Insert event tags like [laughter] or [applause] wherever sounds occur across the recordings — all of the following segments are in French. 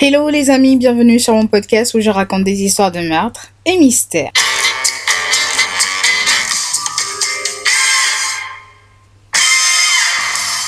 Hello les amis, bienvenue sur mon podcast où je raconte des histoires de meurtre et mystères.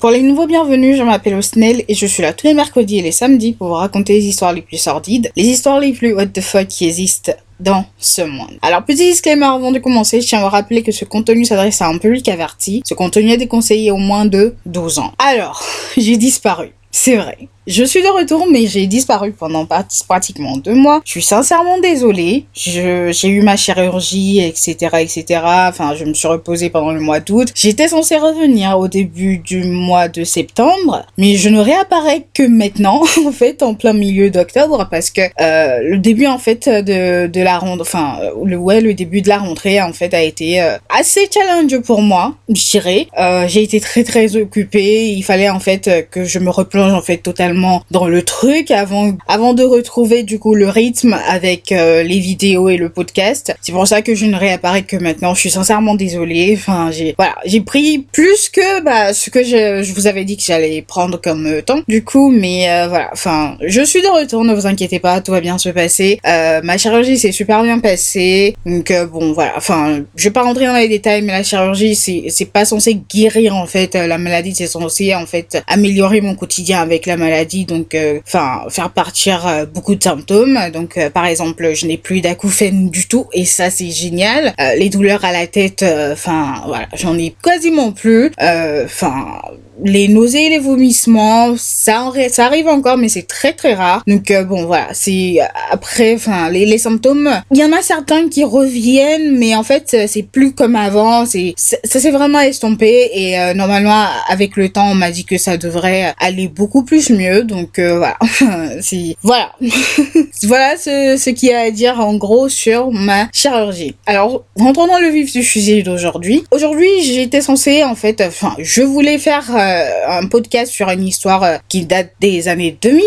Pour les nouveaux bienvenus, je m'appelle Osnel et je suis là tous les mercredis et les samedis pour vous raconter les histoires les plus sordides, les histoires les plus what the fuck qui existent dans ce monde. Alors, petit disclaimer avant de commencer, je tiens à vous rappeler que ce contenu s'adresse à un public averti. Ce contenu est déconseillé au moins de 12 ans. Alors, [laughs] j'ai disparu. C'est vrai. Je suis de retour, mais j'ai disparu pendant pratiquement deux mois. Je suis sincèrement désolée. J'ai eu ma chirurgie, etc., etc. Enfin, je me suis reposée pendant le mois d'août. J'étais censée revenir au début du mois de septembre, mais je ne réapparais que maintenant, [laughs] en fait, en plein milieu d'octobre, parce que euh, le début, en fait, de, de la rentrée, enfin, le ouais, le début de la rentrée, en fait, a été euh, assez challenge pour moi, je dirais. Euh, j'ai été très très occupée. Il fallait en fait que je me replonge en fait totalement dans le truc avant avant de retrouver du coup le rythme avec euh, les vidéos et le podcast. C'est pour ça que je ne réapparais que maintenant. Je suis sincèrement désolée. Enfin, j'ai voilà, j'ai pris plus que bah ce que je, je vous avais dit que j'allais prendre comme euh, temps. Du coup, mais euh, voilà. Enfin, je suis de retour. Ne vous inquiétez pas, tout va bien se passer. ma chirurgie s'est super bien passée. Donc bon, voilà. Enfin, je vais pas rentrer dans les détails, mais la chirurgie c'est c'est pas censé guérir en fait la maladie. C'est censé en fait améliorer mon quotidien avec la maladie donc euh, enfin faire partir euh, beaucoup de symptômes. Donc euh, par exemple, je n'ai plus d'acouphènes du tout et ça c'est génial. les douleurs à la tête, enfin voilà, j'en ai quasiment plus. Enfin les nausées, les vomissements, ça, ça arrive encore, mais c'est très très rare. Donc bon, voilà, c'est après, enfin, les, les, symptômes, il y en a certains qui reviennent, mais en fait, c'est plus comme avant. C'est ça s'est vraiment estompé et normalement, avec le temps, on m'a dit que ça devrait aller beaucoup plus mieux. Donc euh, voilà, [laughs] voilà, [laughs] voilà ce, ce qu'il y a à dire en gros sur ma chirurgie. Alors rentrons dans le vif du sujet d'aujourd'hui. Aujourd'hui, j'étais censée en fait, enfin, je voulais faire euh, un podcast sur une histoire euh, qui date des années 2000.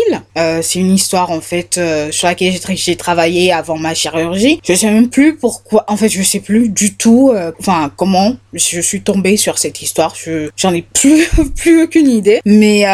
c'est une histoire en fait sur laquelle j'ai travaillé avant ma chirurgie. Je sais même plus pourquoi. En fait, je sais plus du tout. Enfin, comment je suis tombée sur cette histoire. Je j'en ai plus [laughs] plus aucune idée. Mais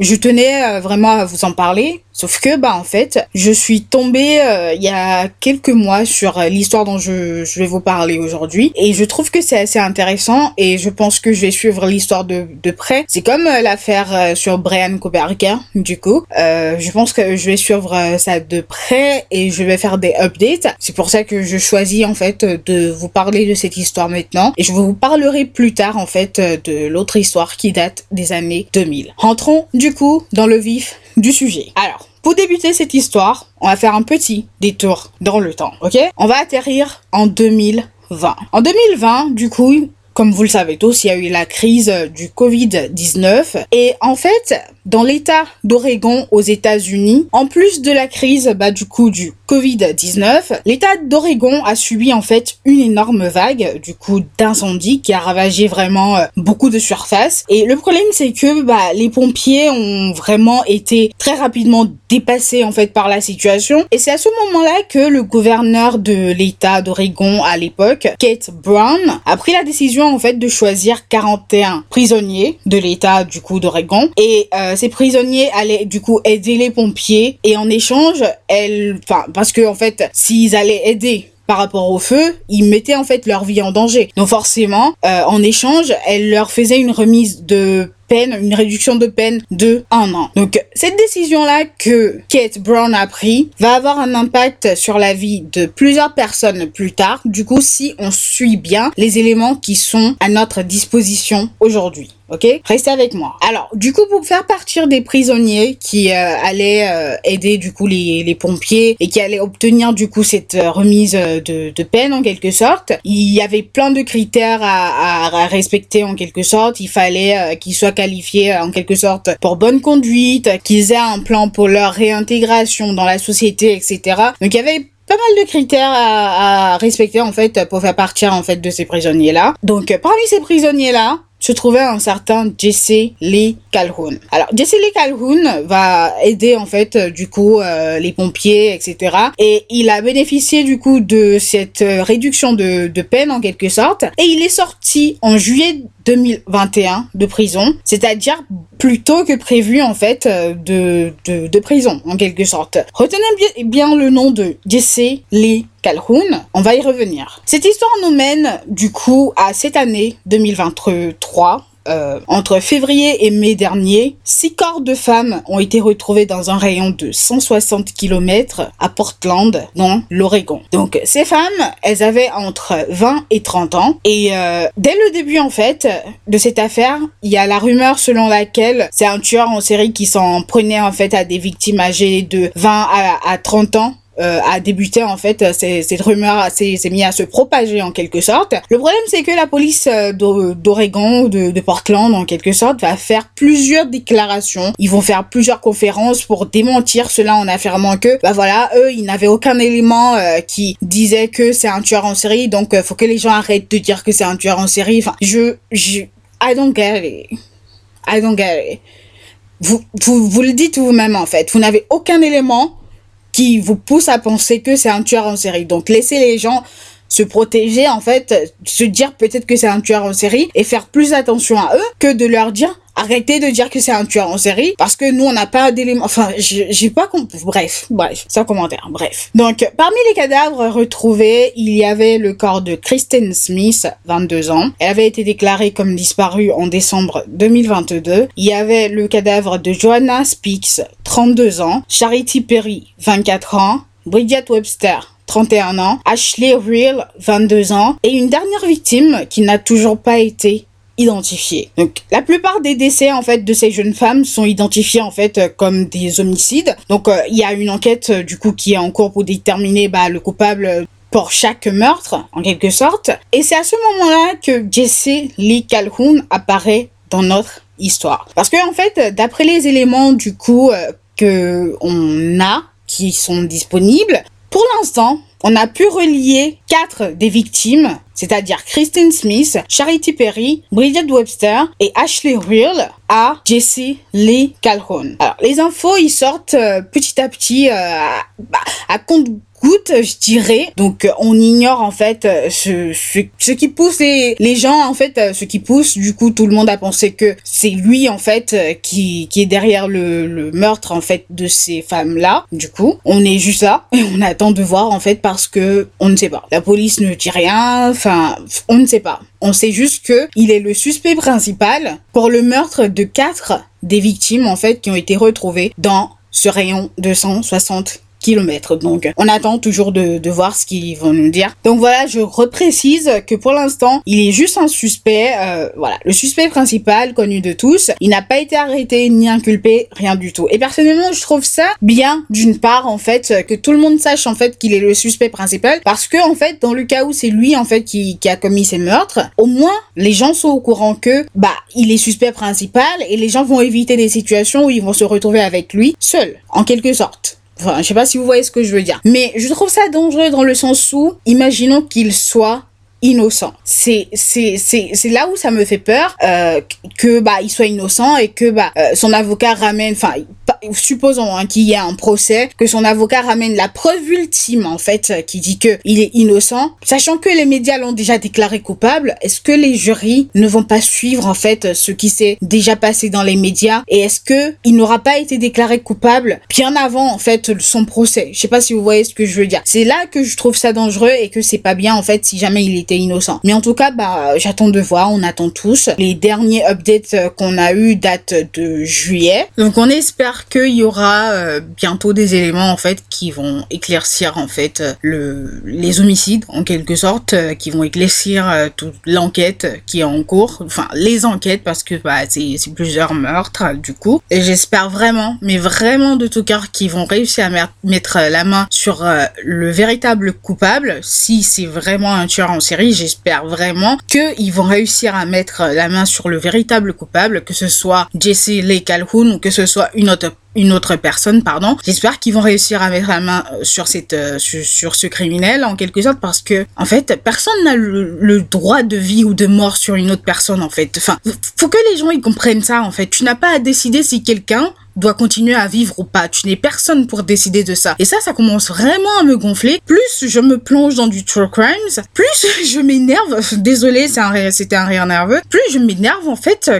je tenais euh, vraiment à vous en parler Sauf que bah en fait, je suis tombée euh, il y a quelques mois sur euh, l'histoire dont je, je, vais vous parler aujourd'hui et je trouve que c'est assez intéressant et je pense que je vais suivre l'histoire de, de près. C'est comme euh, l'affaire sur Brian Koberger du coup. je pense que je vais suivre ça de près et je vais faire des updates. C'est pour ça que je choisis en fait de vous parler de cette histoire maintenant et je vous parlerai plus tard en fait de l'autre histoire qui date des années 2000. Rentrons du coup dans le vif du sujet. Alors, pour débuter cette histoire, on va faire un petit détour dans le temps, ok? On va atterrir en 2020. En 2020, du coup, comme vous le savez tous, il y a eu la crise du Covid-19 et en fait, dans l'état d'Oregon aux États-Unis, en plus de la crise bah, du coup du Covid-19, l'état d'Oregon a subi en fait une énorme vague du coup d'incendie qui a ravagé vraiment euh, beaucoup de surface. Et le problème c'est que bah, les pompiers ont vraiment été très rapidement dépassés en fait par la situation. Et c'est à ce moment-là que le gouverneur de l'état d'Oregon à l'époque, Kate Brown, a pris la décision en fait de choisir 41 prisonniers de l'état du coup d'Oregon et euh, ces prisonniers allaient du coup aider les pompiers et en échange, enfin parce que en fait, s'ils allaient aider par rapport au feu, ils mettaient en fait leur vie en danger. Donc forcément, euh, en échange, elle leur faisait une remise de une réduction de peine de un an. Donc cette décision-là que Kate Brown a pris va avoir un impact sur la vie de plusieurs personnes plus tard. Du coup, si on suit bien les éléments qui sont à notre disposition aujourd'hui. Ok? Restez avec moi. Alors, du coup, pour faire partir des prisonniers qui euh, allaient euh, aider du coup les, pompiers et qui allaient obtenir du coup cette euh, remise de, de, peine en quelque sorte, il y avait plein de critères à, à, respecter en quelque sorte. Il fallait qu'ils soient qualifiés en quelque sorte pour bonne conduite, qu'ils aient un plan pour leur réintégration dans la société, etc. Donc il y avait pas mal de critères à, à, respecter en fait pour faire partir en fait de ces prisonniers là. Donc parmi ces prisonniers là, se trouvait un certain Jesse Lee Calhoun. Alors Jesse Lee Calhoun va aider en fait du coup les pompiers, etc. Et il a bénéficié du coup de cette réduction de, de peine en quelque sorte. Et il est sorti en juillet 2021 de prison, c'est-à-dire plus tôt que prévu en fait euh, de, de, de prison en quelque sorte. Retenez bien, bien le nom de Jesse Lee Calhoun, on va y revenir. Cette histoire nous mène du coup à cette année 2023 euh, entre février et mai dernier, six corps de femmes ont été retrouvés dans un rayon de 160 km à Portland, dans l'Oregon. Donc ces femmes, elles avaient entre 20 et 30 ans. Et euh, dès le début, en fait, de cette affaire, il y a la rumeur selon laquelle c'est un tueur en série qui s'en prenait en fait à des victimes âgées de 20 à, à 30 ans euh, a débuté en fait cette rumeur s'est mis à se propager en quelque sorte. Le problème c'est que la police euh, d'Oregon, de, Portland en quelque sorte, va faire plusieurs déclarations. Ils vont faire plusieurs conférences pour démentir cela en affirmant que bah voilà eux ils n'avaient aucun élément euh, qui disait que c'est un tueur en série donc faut que les gens arrêtent de dire que c'est un tueur en série. Enfin je je I don't get it. I don't get it. Vous, vous, vous le dites vous-même en fait. Vous n'avez aucun élément qui vous pousse à penser que c'est un tueur en série. Donc laissez les gens se protéger en fait, se dire peut-être que c'est un tueur en série et faire plus attention à eux que de leur dire Arrêtez de dire que c'est un tueur en série parce que nous on n'a pas d'éléments. Enfin, j'ai pas compris. Bref, bref, sans commentaire. Bref. Donc, parmi les cadavres retrouvés, il y avait le corps de Kristen Smith, 22 ans. Elle avait été déclarée comme disparue en décembre 2022. Il y avait le cadavre de Joanna Speaks, 32 ans. Charity Perry, 24 ans. Bridget Webster, 31 ans, Ashley Real, 22 ans, et une dernière victime qui n'a toujours pas été identifiés. Donc la plupart des décès en fait de ces jeunes femmes sont identifiés en fait euh, comme des homicides. Donc euh, il y a une enquête euh, du coup qui est en cours pour déterminer bah, le coupable pour chaque meurtre en quelque sorte. Et c'est à ce moment-là que Jesse Lee Calhoun apparaît dans notre histoire. Parce que fait, d'après les éléments du coup on a qui sont disponibles, pour l'instant, on a pu relier quatre des victimes, c'est-à-dire Christine Smith, Charity Perry, Bridget Webster et Ashley Real, à Jesse Lee Calhoun. Alors, les infos, ils sortent euh, petit à petit euh, bah, à compte Écoute, je dirais. Donc, on ignore en fait ce, ce, ce qui pousse les, les, gens, en fait, ce qui pousse. Du coup, tout le monde a pensé que c'est lui en fait qui, qui est derrière le, le meurtre en fait de ces femmes-là. Du coup, on est juste là [laughs] et on attend de voir en fait parce que on ne sait pas. La police ne dit rien. Enfin, on ne sait pas. On sait juste que il est le suspect principal pour le meurtre de quatre des victimes en fait qui ont été retrouvées dans ce rayon de 160 Donc, on attend toujours de, de voir ce qu'ils vont nous dire. Donc voilà, je reprécise que pour l'instant, il est juste un suspect. Euh, voilà, le suspect principal connu de tous. Il n'a pas été arrêté ni inculpé, rien du tout. Et personnellement, je trouve ça bien d'une part en fait que tout le monde sache en fait qu'il est le suspect principal parce que en fait dans le cas où c'est lui en fait qui, qui a commis ces meurtres, au moins les gens sont au courant que bah il est suspect principal et les gens vont éviter des situations où ils vont se retrouver avec lui seul en quelque sorte. Enfin, je sais pas si vous voyez ce que je veux dire. Mais je trouve ça dangereux dans le sens où, imaginons qu'il soit innocent. C'est c'est c'est là où ça me fait peur euh, que bah il soit innocent et que bah euh, son avocat ramène enfin supposons hein, qu'il y a un procès que son avocat ramène la preuve ultime en fait qui dit que il est innocent. Sachant que les médias l'ont déjà déclaré coupable est-ce que les jurys ne vont pas suivre en fait ce qui s'est déjà passé dans les médias? Et est-ce que il n'aura pas été déclaré coupable bien avant en fait son procès? Je sais pas si vous voyez ce que je veux dire. C'est là que je trouve ça dangereux et que c'est pas bien en fait si jamais il était innocent. Mais en tout cas, bah, j'attends de voir, on attend tous. Les derniers updates euh, qu'on a eu datent de juillet. Donc on espère qu'il y aura euh, bientôt des éléments en fait qui vont éclaircir en fait le les homicides en quelque sorte, euh, qui vont éclaircir toute l'enquête qui est en cours. Enfin les enquêtes parce que bah c'est plusieurs meurtres du coup. Et j'espère vraiment, mais vraiment de tout cœur qu'ils vont réussir à mettre la main sur le véritable coupable si c'est vraiment un tueur en série J'espère vraiment qu'ils vont réussir à mettre la main sur le véritable coupable, que ce soit Jesse Lee Calhoun ou que ce soit une autre une autre personne, pardon. J'espère qu'ils vont réussir à mettre la main euh, sur cette, euh, sur, ce criminel en quelque sorte parce que, en fait, personne n'a le, droit de vie ou de mort sur une autre personne, en fait. Enfin, faut que les gens ils comprennent ça, en fait. Tu n'as pas à décider si quelqu'un doit continuer à vivre ou pas. Tu n'es personne pour décider de ça. Et ça, ça commence vraiment à me gonfler. Plus je me plonge dans du true crimes, plus [laughs] je m'énerve. [laughs] Désolé, c'était un, rire nerveux. Plus je m'énerve en fait,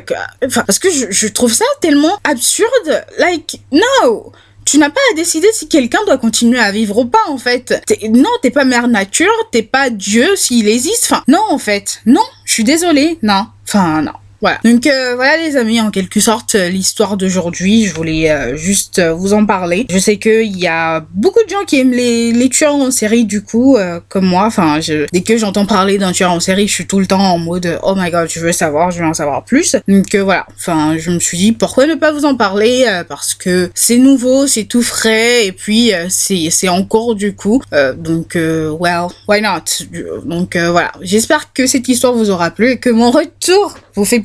enfin, parce que je, je trouve ça tellement absurde. Like, no tu n'as pas à décider si quelqu'un doit continuer à vivre ou pas, en fait. non, t'es pas mère nature, t'es pas Dieu s'il existe. Enfin, non, en fait. Non, je suis désolée. Non. Enfin, non. Voilà. Donc euh, voilà les amis, en quelque sorte euh, l'histoire d'aujourd'hui. Je voulais euh, juste vous en parler. Je sais qu'il y a beaucoup de gens qui aiment les, les tueurs en série du coup, comme moi. Enfin, je, dès que j'entends parler d'un tueur en série, je suis tout le temps en mode oh my god, je veux savoir, je veux en savoir plus. Donc voilà. Enfin, je me suis dit pourquoi ne pas vous en parler parce que c'est nouveau, c'est tout frais et puis c'est c'est en du coup. donc well, why not? Donc voilà. J'espère que cette histoire vous aura plu et que mon retour vous fait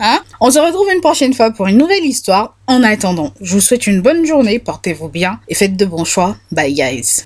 Hein On se retrouve une prochaine fois pour une nouvelle histoire. En attendant, je vous souhaite une bonne journée, portez-vous bien et faites de bons choix. Bye guys.